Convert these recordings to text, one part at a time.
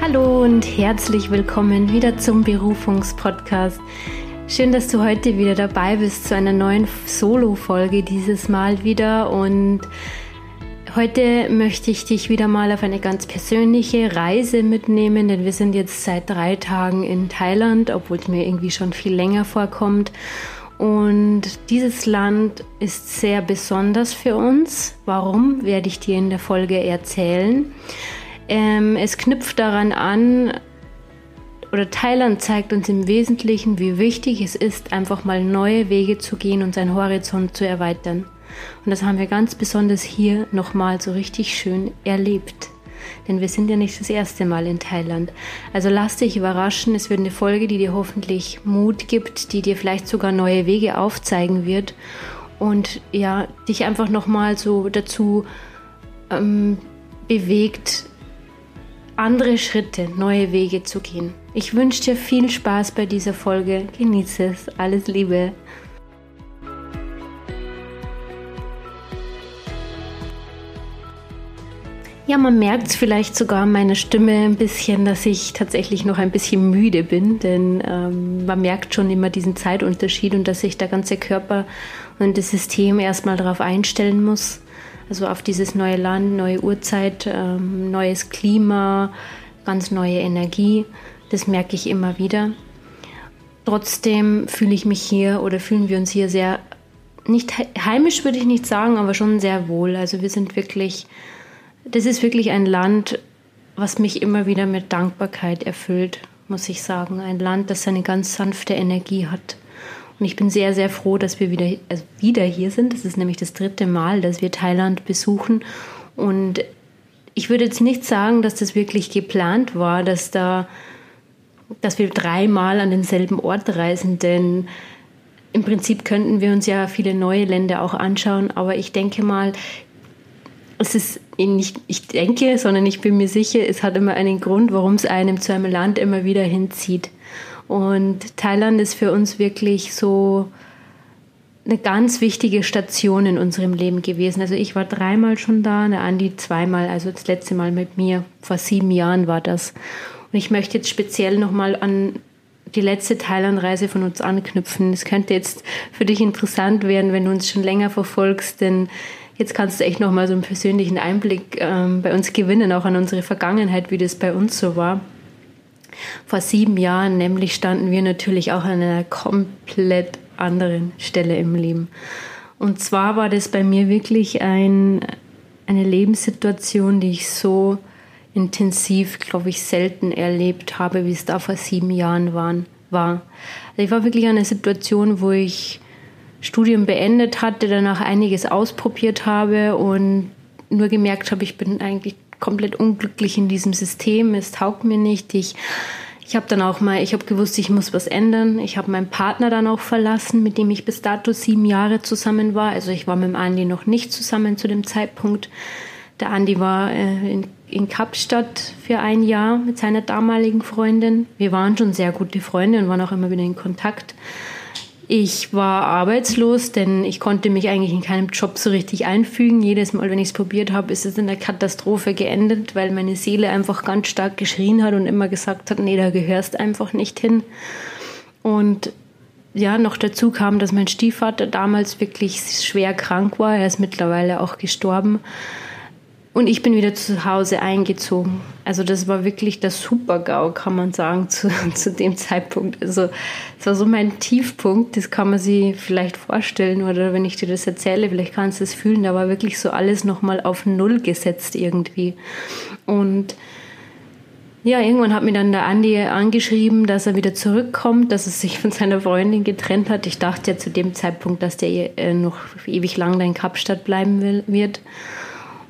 Hallo und herzlich willkommen wieder zum Berufungspodcast. Schön, dass du heute wieder dabei bist zu einer neuen Solo-Folge dieses Mal wieder und Heute möchte ich dich wieder mal auf eine ganz persönliche Reise mitnehmen, denn wir sind jetzt seit drei Tagen in Thailand, obwohl es mir irgendwie schon viel länger vorkommt. Und dieses Land ist sehr besonders für uns. Warum, werde ich dir in der Folge erzählen. Ähm, es knüpft daran an, oder Thailand zeigt uns im Wesentlichen, wie wichtig es ist, einfach mal neue Wege zu gehen und seinen Horizont zu erweitern. Und das haben wir ganz besonders hier nochmal so richtig schön erlebt. Denn wir sind ja nicht das erste Mal in Thailand. Also lass dich überraschen. Es wird eine Folge, die dir hoffentlich Mut gibt, die dir vielleicht sogar neue Wege aufzeigen wird und ja, dich einfach nochmal so dazu ähm, bewegt, andere Schritte, neue Wege zu gehen. Ich wünsche dir viel Spaß bei dieser Folge. Genieße es. Alles Liebe. Ja, man merkt es vielleicht sogar an meiner Stimme ein bisschen, dass ich tatsächlich noch ein bisschen müde bin, denn ähm, man merkt schon immer diesen Zeitunterschied und dass sich der ganze Körper und das System erstmal darauf einstellen muss. Also auf dieses neue Land, neue Uhrzeit, ähm, neues Klima, ganz neue Energie. Das merke ich immer wieder. Trotzdem fühle ich mich hier oder fühlen wir uns hier sehr, nicht heimisch würde ich nicht sagen, aber schon sehr wohl. Also wir sind wirklich das ist wirklich ein Land, was mich immer wieder mit Dankbarkeit erfüllt, muss ich sagen. Ein Land, das eine ganz sanfte Energie hat. Und ich bin sehr, sehr froh, dass wir wieder, also wieder hier sind. Das ist nämlich das dritte Mal, dass wir Thailand besuchen. Und ich würde jetzt nicht sagen, dass das wirklich geplant war, dass da, dass wir dreimal an denselben Ort reisen, denn im Prinzip könnten wir uns ja viele neue Länder auch anschauen, aber ich denke mal, es ist nicht, ich denke, sondern ich bin mir sicher, es hat immer einen Grund, warum es einem zu einem Land immer wieder hinzieht. Und Thailand ist für uns wirklich so eine ganz wichtige Station in unserem Leben gewesen. Also ich war dreimal schon da, der Andi zweimal, also das letzte Mal mit mir, vor sieben Jahren war das. Und ich möchte jetzt speziell nochmal an die letzte Thailandreise von uns anknüpfen. Es könnte jetzt für dich interessant werden, wenn du uns schon länger verfolgst, denn Jetzt kannst du echt nochmal so einen persönlichen Einblick ähm, bei uns gewinnen, auch an unsere Vergangenheit, wie das bei uns so war. Vor sieben Jahren nämlich standen wir natürlich auch an einer komplett anderen Stelle im Leben. Und zwar war das bei mir wirklich ein, eine Lebenssituation, die ich so intensiv, glaube ich, selten erlebt habe, wie es da vor sieben Jahren waren, war. Also ich war wirklich an einer Situation, wo ich Studium beendet hatte, danach einiges ausprobiert habe und nur gemerkt habe, ich bin eigentlich komplett unglücklich in diesem System, es taugt mir nicht. Ich, ich habe dann auch mal, ich habe gewusst, ich muss was ändern. Ich habe meinen Partner dann auch verlassen, mit dem ich bis dato sieben Jahre zusammen war. Also ich war mit dem Andi noch nicht zusammen zu dem Zeitpunkt. Der Andi war äh, in, in Kapstadt für ein Jahr mit seiner damaligen Freundin. Wir waren schon sehr gute Freunde und waren auch immer wieder in Kontakt. Ich war arbeitslos, denn ich konnte mich eigentlich in keinem Job so richtig einfügen. Jedes Mal, wenn ich es probiert habe, ist es in der Katastrophe geendet, weil meine Seele einfach ganz stark geschrien hat und immer gesagt hat, nee, da gehörst einfach nicht hin. Und ja, noch dazu kam, dass mein Stiefvater damals wirklich schwer krank war. Er ist mittlerweile auch gestorben. Und ich bin wieder zu Hause eingezogen. Also das war wirklich der Super-GAU, kann man sagen, zu, zu dem Zeitpunkt. Also es war so mein Tiefpunkt, das kann man sich vielleicht vorstellen oder wenn ich dir das erzähle, vielleicht kannst du es fühlen. Da war wirklich so alles nochmal auf Null gesetzt irgendwie. Und ja, irgendwann hat mir dann der Andi angeschrieben, dass er wieder zurückkommt, dass er sich von seiner Freundin getrennt hat. Ich dachte ja zu dem Zeitpunkt, dass der äh, noch ewig lang da in Kapstadt bleiben wird.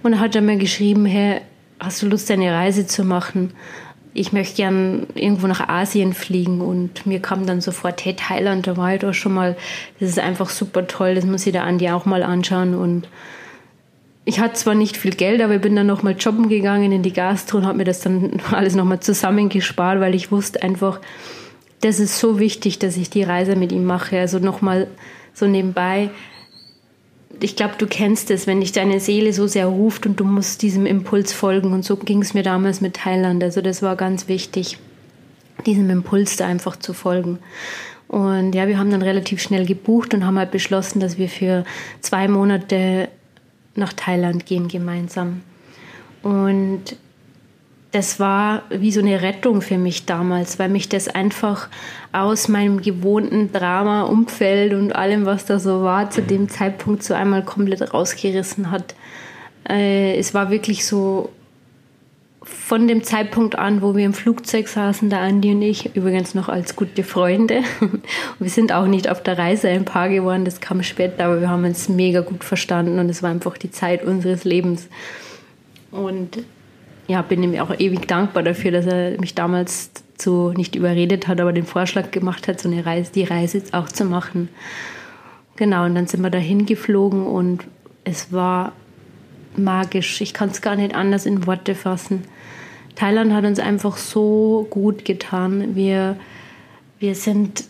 Und dann hat er mir geschrieben, hey, hast du Lust, eine Reise zu machen? Ich möchte gern irgendwo nach Asien fliegen. Und mir kam dann sofort, hey, Thailand, da war ich doch schon mal. Das ist einfach super toll, das muss ich da Andi auch mal anschauen. Und ich hatte zwar nicht viel Geld, aber ich bin dann nochmal jobben gegangen in die Gastro und habe mir das dann alles nochmal zusammengespart, weil ich wusste einfach, das ist so wichtig, dass ich die Reise mit ihm mache. Also nochmal so nebenbei, ich glaube, du kennst es, wenn dich deine Seele so sehr ruft und du musst diesem Impuls folgen. Und so ging es mir damals mit Thailand. Also das war ganz wichtig, diesem Impuls da einfach zu folgen. Und ja, wir haben dann relativ schnell gebucht und haben halt beschlossen, dass wir für zwei Monate nach Thailand gehen gemeinsam. Und das war wie so eine Rettung für mich damals, weil mich das einfach aus meinem gewohnten Drama-Umfeld und allem, was da so war, zu dem Zeitpunkt so einmal komplett rausgerissen hat. Äh, es war wirklich so von dem Zeitpunkt an, wo wir im Flugzeug saßen, der Andi und ich, übrigens noch als gute Freunde. wir sind auch nicht auf der Reise ein Paar geworden, das kam später, aber wir haben uns mega gut verstanden und es war einfach die Zeit unseres Lebens. Und ja, bin ihm auch ewig dankbar dafür, dass er mich damals zu nicht überredet hat, aber den Vorschlag gemacht hat, so eine Reise, die Reise auch zu machen. Genau, und dann sind wir dahin geflogen und es war magisch. Ich kann es gar nicht anders in Worte fassen. Thailand hat uns einfach so gut getan. Wir, wir sind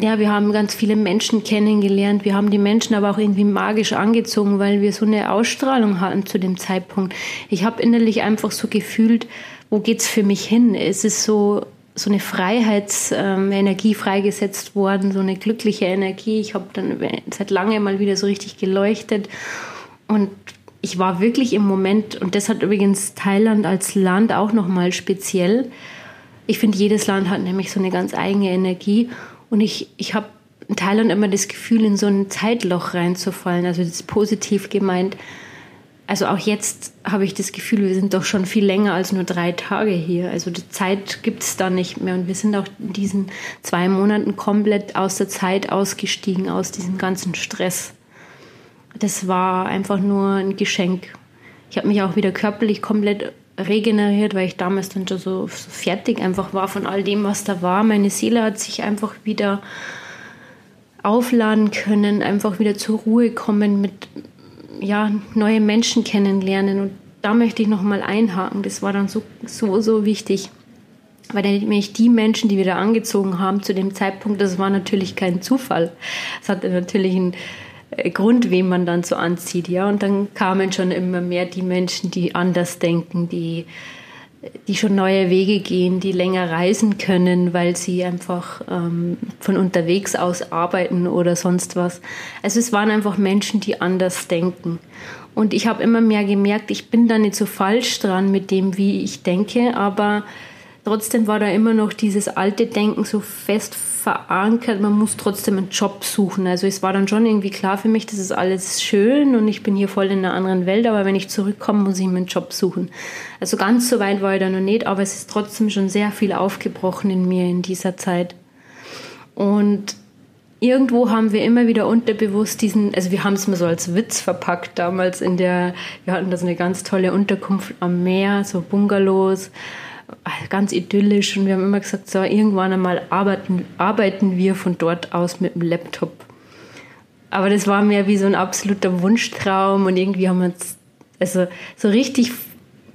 ja, wir haben ganz viele Menschen kennengelernt. Wir haben die Menschen aber auch irgendwie magisch angezogen, weil wir so eine Ausstrahlung hatten zu dem Zeitpunkt. Ich habe innerlich einfach so gefühlt, wo geht's für mich hin? Es ist so so eine Freiheitsenergie freigesetzt worden, so eine glückliche Energie. Ich habe dann seit langem mal wieder so richtig geleuchtet und ich war wirklich im Moment und das hat übrigens Thailand als Land auch noch mal speziell. Ich finde, jedes Land hat nämlich so eine ganz eigene Energie und ich, ich habe in Thailand immer das Gefühl, in so ein Zeitloch reinzufallen. Also das ist positiv gemeint. Also auch jetzt habe ich das Gefühl, wir sind doch schon viel länger als nur drei Tage hier. Also die Zeit gibt es da nicht mehr. Und wir sind auch in diesen zwei Monaten komplett aus der Zeit ausgestiegen, aus diesem ganzen Stress. Das war einfach nur ein Geschenk. Ich habe mich auch wieder körperlich komplett regeneriert, weil ich damals dann schon so, so, fertig einfach war von all dem, was da war. Meine Seele hat sich einfach wieder aufladen können, einfach wieder zur Ruhe kommen, mit ja, neue Menschen kennenlernen. Und da möchte ich nochmal einhaken. Das war dann so, so, so wichtig. Weil nämlich die Menschen, die wir da angezogen haben zu dem Zeitpunkt, das war natürlich kein Zufall. Es hatte natürlich einen Grund, wen man dann so anzieht, ja. Und dann kamen schon immer mehr die Menschen, die anders denken, die, die schon neue Wege gehen, die länger reisen können, weil sie einfach ähm, von unterwegs aus arbeiten oder sonst was. Also es waren einfach Menschen, die anders denken. Und ich habe immer mehr gemerkt, ich bin da nicht so falsch dran mit dem, wie ich denke, aber trotzdem war da immer noch dieses alte Denken so fest verankert, man muss trotzdem einen Job suchen. Also es war dann schon irgendwie klar für mich, das ist alles schön und ich bin hier voll in einer anderen Welt, aber wenn ich zurückkomme, muss ich mir einen Job suchen. Also ganz so weit war ich da noch nicht, aber es ist trotzdem schon sehr viel aufgebrochen in mir in dieser Zeit. Und irgendwo haben wir immer wieder unterbewusst diesen, also wir haben es mal so als Witz verpackt damals in der, wir hatten da so eine ganz tolle Unterkunft am Meer, so Bungalows ganz idyllisch und wir haben immer gesagt, so irgendwann einmal arbeiten, arbeiten wir von dort aus mit dem Laptop. Aber das war mehr wie so ein absoluter Wunschtraum und irgendwie haben wir uns, also so richtig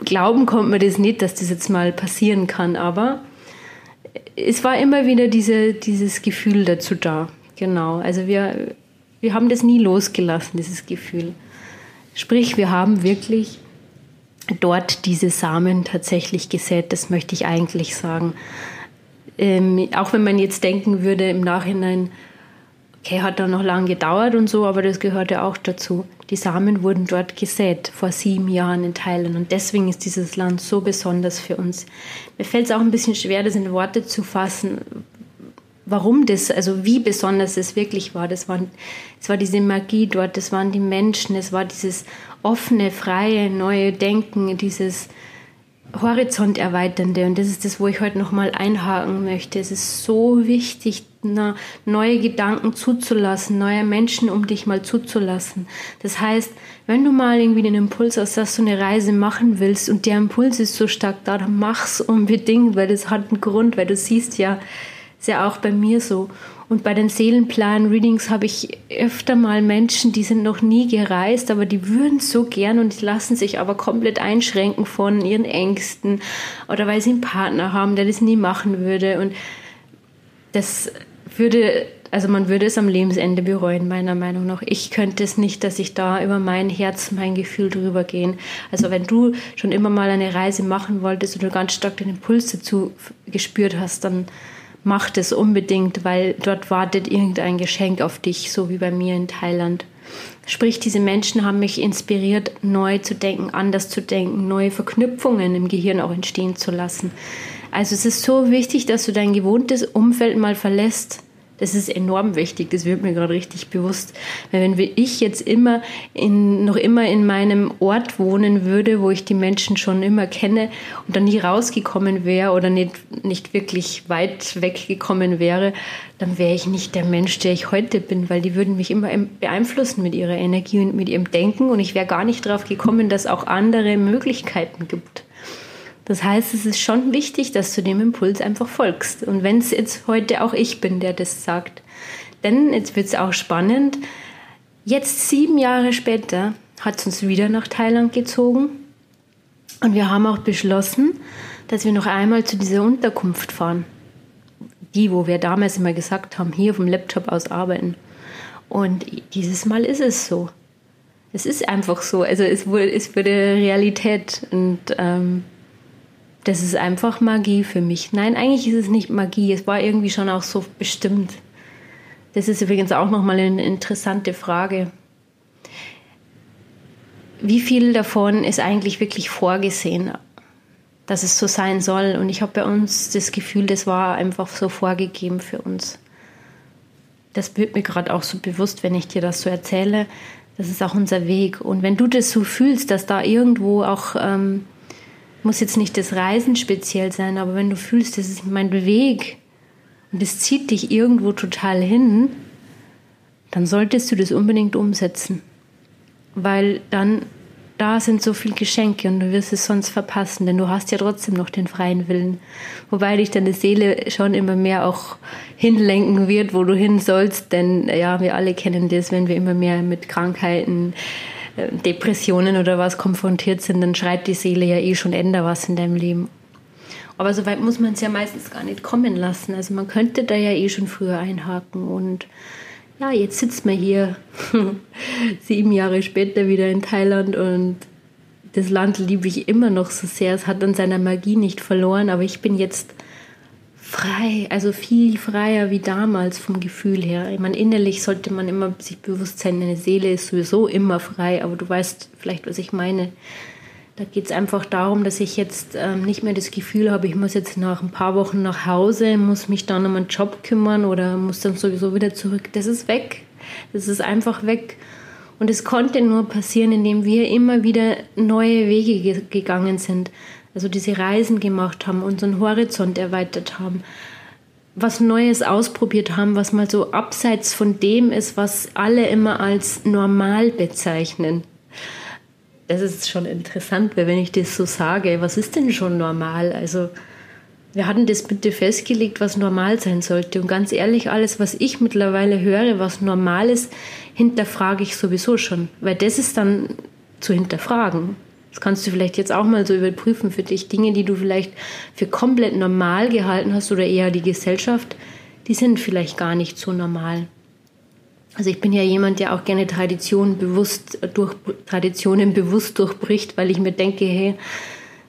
glauben konnte man das nicht, dass das jetzt mal passieren kann, aber es war immer wieder diese, dieses Gefühl dazu da. Genau, also wir, wir haben das nie losgelassen, dieses Gefühl. Sprich, wir haben wirklich dort diese Samen tatsächlich gesät. Das möchte ich eigentlich sagen. Ähm, auch wenn man jetzt denken würde im Nachhinein, okay, hat da noch lange gedauert und so, aber das gehörte auch dazu. Die Samen wurden dort gesät vor sieben Jahren in Thailand und deswegen ist dieses Land so besonders für uns. Mir fällt es auch ein bisschen schwer, das in Worte zu fassen, warum das, also wie besonders es wirklich war. Das, waren, das war diese Magie dort, das waren die Menschen, es war dieses offene, freie, neue Denken, dieses Horizont erweiternde. Und das ist das, wo ich heute nochmal einhaken möchte. Es ist so wichtig, neue Gedanken zuzulassen, neue Menschen um dich mal zuzulassen. Das heißt, wenn du mal irgendwie den Impuls hast, dass du eine Reise machen willst und der Impuls ist so stark da, dann mach's unbedingt, weil das hat einen Grund, weil du siehst ja, ist ja auch bei mir so. Und bei den Seelenplan-Readings habe ich öfter mal Menschen, die sind noch nie gereist, aber die würden so gern und lassen sich aber komplett einschränken von ihren Ängsten oder weil sie einen Partner haben, der das nie machen würde. Und das würde Also man würde es am Lebensende bereuen, meiner Meinung nach. Ich könnte es nicht, dass ich da über mein Herz, mein Gefühl drüber gehen. Also wenn du schon immer mal eine Reise machen wolltest und du ganz stark den Impuls dazu gespürt hast, dann mach das unbedingt, weil dort wartet irgendein Geschenk auf dich, so wie bei mir in Thailand. Sprich, diese Menschen haben mich inspiriert, neu zu denken, anders zu denken, neue Verknüpfungen im Gehirn auch entstehen zu lassen. Also es ist so wichtig, dass du dein gewohntes Umfeld mal verlässt das ist enorm wichtig, das wird mir gerade richtig bewusst. Weil wenn ich jetzt immer in, noch immer in meinem Ort wohnen würde, wo ich die Menschen schon immer kenne und dann nie rausgekommen wäre oder nicht, nicht wirklich weit weggekommen wäre, dann wäre ich nicht der Mensch, der ich heute bin, weil die würden mich immer beeinflussen mit ihrer Energie und mit ihrem Denken und ich wäre gar nicht drauf gekommen, dass es auch andere Möglichkeiten gibt. Das heißt, es ist schon wichtig, dass du dem Impuls einfach folgst. Und wenn es jetzt heute auch ich bin, der das sagt. Denn jetzt wird es auch spannend. Jetzt sieben Jahre später hat es uns wieder nach Thailand gezogen. Und wir haben auch beschlossen, dass wir noch einmal zu dieser Unterkunft fahren. Die, wo wir damals immer gesagt haben, hier vom Laptop aus arbeiten. Und dieses Mal ist es so. Es ist einfach so. Also es wurde, es wurde Realität. Und ähm, das ist einfach Magie für mich. Nein, eigentlich ist es nicht Magie. Es war irgendwie schon auch so bestimmt. Das ist übrigens auch nochmal eine interessante Frage. Wie viel davon ist eigentlich wirklich vorgesehen, dass es so sein soll? Und ich habe bei uns das Gefühl, das war einfach so vorgegeben für uns. Das wird mir gerade auch so bewusst, wenn ich dir das so erzähle. Das ist auch unser Weg. Und wenn du das so fühlst, dass da irgendwo auch ähm, muss jetzt nicht das Reisen speziell sein, aber wenn du fühlst, das ist mein Weg und es zieht dich irgendwo total hin, dann solltest du das unbedingt umsetzen. Weil dann da sind so viele Geschenke und du wirst es sonst verpassen, denn du hast ja trotzdem noch den freien Willen. Wobei dich deine Seele schon immer mehr auch hinlenken wird, wo du hin sollst, denn ja, wir alle kennen das, wenn wir immer mehr mit Krankheiten, Depressionen oder was konfrontiert sind, dann schreit die Seele ja eh schon änder was in deinem Leben. Aber so weit muss man es ja meistens gar nicht kommen lassen. Also man könnte da ja eh schon früher einhaken. Und ja, jetzt sitzt man hier sieben Jahre später wieder in Thailand und das Land liebe ich immer noch so sehr. Es hat an seiner Magie nicht verloren, aber ich bin jetzt frei, also viel freier wie damals vom Gefühl her. Ich meine, innerlich sollte man immer sich bewusst sein, deine Seele ist sowieso immer frei, aber du weißt vielleicht, was ich meine. Da geht es einfach darum, dass ich jetzt ähm, nicht mehr das Gefühl habe, ich muss jetzt nach ein paar Wochen nach Hause, muss mich dann um einen Job kümmern oder muss dann sowieso wieder zurück. Das ist weg. Das ist einfach weg. Und es konnte nur passieren, indem wir immer wieder neue Wege gegangen sind also diese Reisen gemacht haben, unseren Horizont erweitert haben, was Neues ausprobiert haben, was mal so abseits von dem ist, was alle immer als normal bezeichnen. Das ist schon interessant, weil wenn ich das so sage, was ist denn schon normal? Also wir hatten das bitte festgelegt, was normal sein sollte. Und ganz ehrlich, alles, was ich mittlerweile höre, was normal ist, hinterfrage ich sowieso schon, weil das ist dann zu hinterfragen. Das kannst du vielleicht jetzt auch mal so überprüfen für dich. Dinge, die du vielleicht für komplett normal gehalten hast oder eher die Gesellschaft, die sind vielleicht gar nicht so normal. Also ich bin ja jemand, der auch gerne Traditionen bewusst durch Traditionen bewusst durchbricht, weil ich mir denke, hey,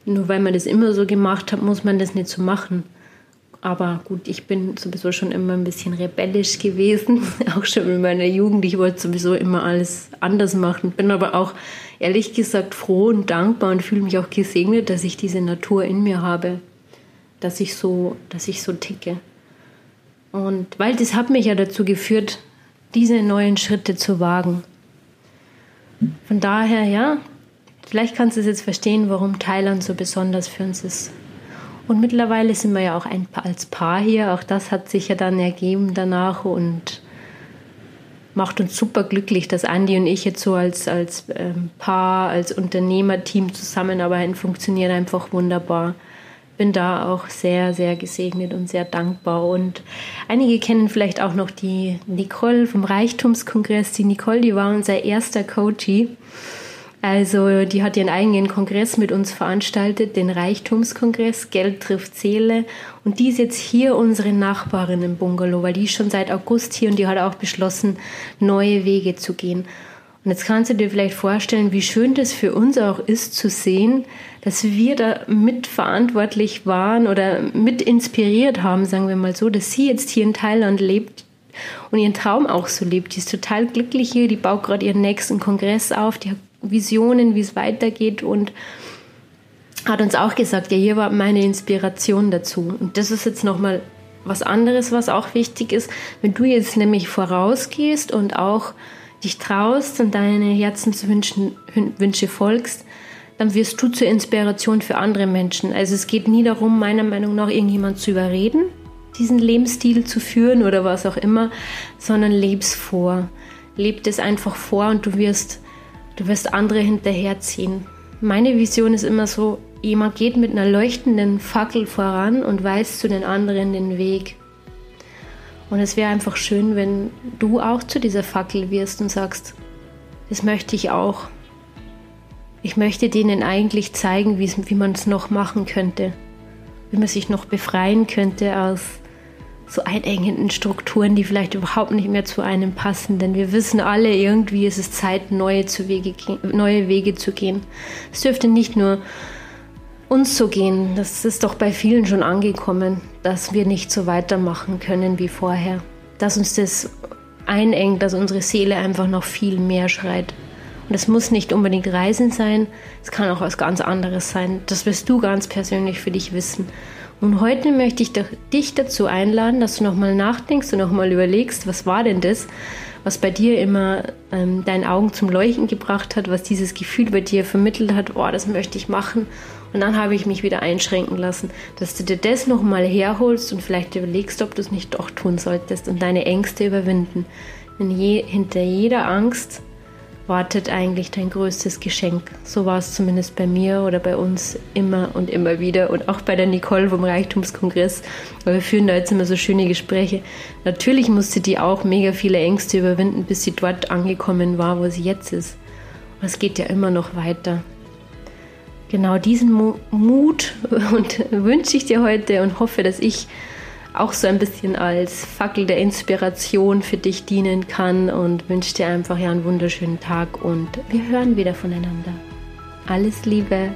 nur weil man das immer so gemacht hat, muss man das nicht so machen. Aber gut, ich bin sowieso schon immer ein bisschen rebellisch gewesen, auch schon in meiner Jugend. Ich wollte sowieso immer alles anders machen, bin aber auch ehrlich gesagt froh und dankbar und fühle mich auch gesegnet, dass ich diese Natur in mir habe, dass ich so, dass ich so ticke. Und weil das hat mich ja dazu geführt, diese neuen Schritte zu wagen. Von daher, ja, vielleicht kannst du es jetzt verstehen, warum Thailand so besonders für uns ist. Und mittlerweile sind wir ja auch ein, als Paar hier. Auch das hat sich ja dann ergeben danach und macht uns super glücklich, dass Andi und ich jetzt so als, als ähm, Paar, als Unternehmerteam zusammenarbeiten. Funktioniert einfach wunderbar. Bin da auch sehr, sehr gesegnet und sehr dankbar. Und einige kennen vielleicht auch noch die Nicole vom Reichtumskongress. Die Nicole, die war unser erster Coachie. Also die hat ihren eigenen Kongress mit uns veranstaltet, den Reichtumskongress, Geld trifft Seele. Und die ist jetzt hier unsere Nachbarin im Bungalow, weil die ist schon seit August hier und die hat auch beschlossen, neue Wege zu gehen. Und jetzt kannst du dir vielleicht vorstellen, wie schön das für uns auch ist zu sehen, dass wir da mitverantwortlich waren oder mit inspiriert haben, sagen wir mal so, dass sie jetzt hier in Thailand lebt und ihren Traum auch so lebt. Die ist total glücklich hier, die baut gerade ihren nächsten Kongress auf, die hat Visionen, wie es weitergeht und hat uns auch gesagt, ja, hier war meine Inspiration dazu. Und das ist jetzt nochmal was anderes, was auch wichtig ist. Wenn du jetzt nämlich vorausgehst und auch dich traust und deine Herzenswünsche folgst, dann wirst du zur Inspiration für andere Menschen. Also es geht nie darum, meiner Meinung nach, irgendjemand zu überreden, diesen Lebensstil zu führen oder was auch immer, sondern leb's vor. Leb es einfach vor und du wirst, du wirst andere hinterherziehen. Meine Vision ist immer so, jemand geht mit einer leuchtenden Fackel voran und weist zu den anderen den Weg. Und es wäre einfach schön, wenn du auch zu dieser Fackel wirst und sagst, das möchte ich auch. Ich möchte denen eigentlich zeigen, wie man es noch machen könnte, wie man sich noch befreien könnte aus so einengenden Strukturen, die vielleicht überhaupt nicht mehr zu einem passen. Denn wir wissen alle, irgendwie ist es Zeit, neue, zu Wege, neue Wege zu gehen. Es dürfte nicht nur uns so gehen. Das ist doch bei vielen schon angekommen, dass wir nicht so weitermachen können wie vorher. Dass uns das einengt, dass unsere Seele einfach noch viel mehr schreit. Und es muss nicht unbedingt Reisen sein, es kann auch was ganz anderes sein. Das wirst du ganz persönlich für dich wissen. Und heute möchte ich dich dazu einladen, dass du nochmal nachdenkst und nochmal überlegst, was war denn das, was bei dir immer ähm, deine Augen zum Leuchten gebracht hat, was dieses Gefühl bei dir vermittelt hat, oh, das möchte ich machen. Und dann habe ich mich wieder einschränken lassen, dass du dir das nochmal herholst und vielleicht überlegst, ob du es nicht doch tun solltest und deine Ängste überwinden. Denn je, hinter jeder Angst wartet eigentlich dein größtes Geschenk. So war es zumindest bei mir oder bei uns immer und immer wieder und auch bei der Nicole vom Reichtumskongress. Weil wir führen da jetzt immer so schöne Gespräche. Natürlich musste die auch mega viele Ängste überwinden, bis sie dort angekommen war, wo sie jetzt ist. Aber es geht ja immer noch weiter genau diesen Mut und wünsche ich dir heute und hoffe, dass ich auch so ein bisschen als Fackel der Inspiration für dich dienen kann und wünsche dir einfach ja einen wunderschönen Tag und wir hören wieder voneinander. Alles Liebe.